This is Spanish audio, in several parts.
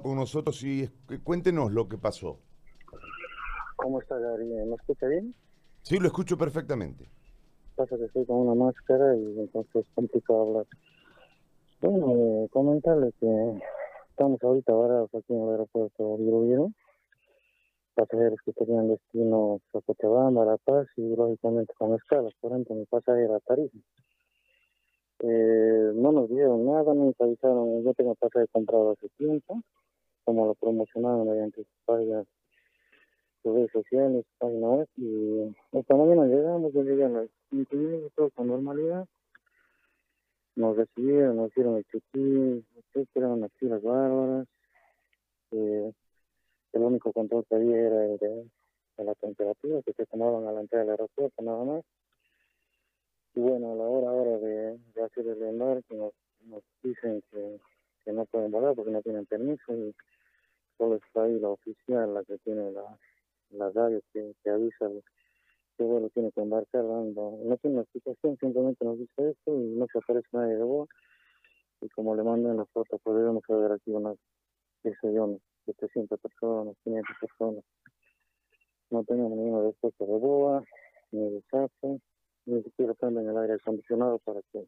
con nosotros y cuéntenos lo que pasó. ¿Cómo está Gary? ¿Me escucha bien? Sí, lo escucho perfectamente. Pasa que estoy con una máscara y entonces es complicado hablar. Bueno, eh, comentarle que estamos ahorita varados aquí en el aeropuerto de Virubiru. Pasajeros que tenían destino a Cochabamba, La Paz y lógicamente con escalas. Por ejemplo, mi pasajero a Tarija. Eh, no nos dieron nada, nos avisaron. Yo tengo pasaje comprado hace tiempo como lo promocionaron mediante sus páginas, sus redes sociales, web. Y esta mañana llegamos, yo llegué a las 5 minutos con normalidad. Nos recibieron, nos hicieron el check-in, eran aquí las bárbaras. Eh, el único control que había era el de, la temperatura que se tomaban a la entrada del aeropuerto, nada más. Y bueno, a la hora ahora de, hacer el embarque nos, nos dicen que, que no pueden volar porque no tienen permiso y solo está ahí la oficial, la que tiene la, la radio que, que avisa que vuelo tiene que embarcar, no tiene una explicación, simplemente nos dice esto y no se aparece nadie de voz. Y como le mandan las fotos, podríamos pues ver aquí unas, qué sé yo, 700 personas, 500 personas. No tenemos ninguna respuesta de boa, ni de chafe, ni siquiera prenden el aire acondicionado para que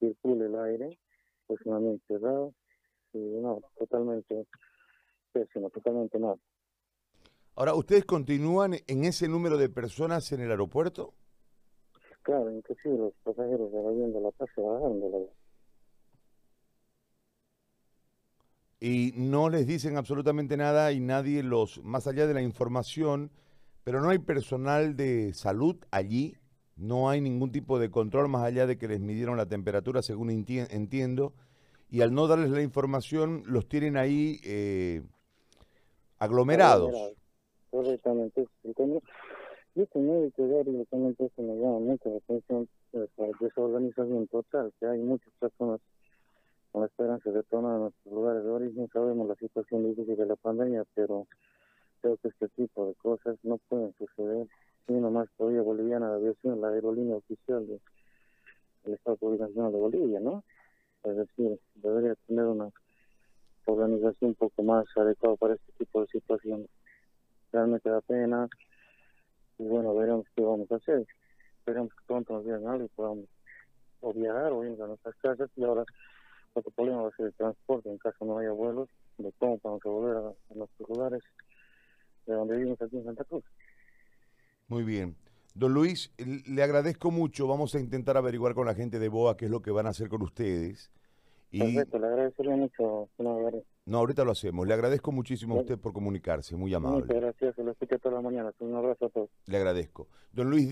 circule el aire, próximamente cerrado. Y no, totalmente pésimo, totalmente mal. Ahora, ¿ustedes continúan en ese número de personas en el aeropuerto? Claro, inclusive los pasajeros de la de la paz se bajaron de la y no les dicen absolutamente nada y nadie los, más allá de la información, pero no hay personal de salud allí, no hay ningún tipo de control más allá de que les midieron la temperatura, según entiendo, y al no darles la información los tienen ahí eh, aglomerados. Correctamente. Y este médico directamente se me llama mucho la atención la desorganización total, que hay muchas personas con la esperanza de retornar a nuestros lugares de origen. Sabemos la situación difícil de la pandemia, pero creo que este tipo de cosas no pueden suceder. Y nomás todavía boliviana de aviación, la aerolínea oficial del Estado Nacional de Bolivia, ¿no? Es decir, debería tener una organización un poco más adecuada para este tipo de situaciones. Realmente da pena y bueno, veremos qué vamos a hacer. Esperemos que pronto nos digan algo y podamos viajar o ir a nuestras casas y ahora otro problema va a ser el transporte en caso no haya vuelos de cómo a volver a, nuestros lugares de donde vivimos aquí en Santa Cruz. Muy bien. Don Luis, le agradezco mucho. Vamos a intentar averiguar con la gente de BOA qué es lo que van a hacer con ustedes. Perfecto, le agradecería mucho. No, ahorita lo hacemos. Le agradezco muchísimo a usted por comunicarse, muy amable. Muchas gracias, se lo escuché toda la mañana. Un abrazo a todos. Le agradezco. Don Luis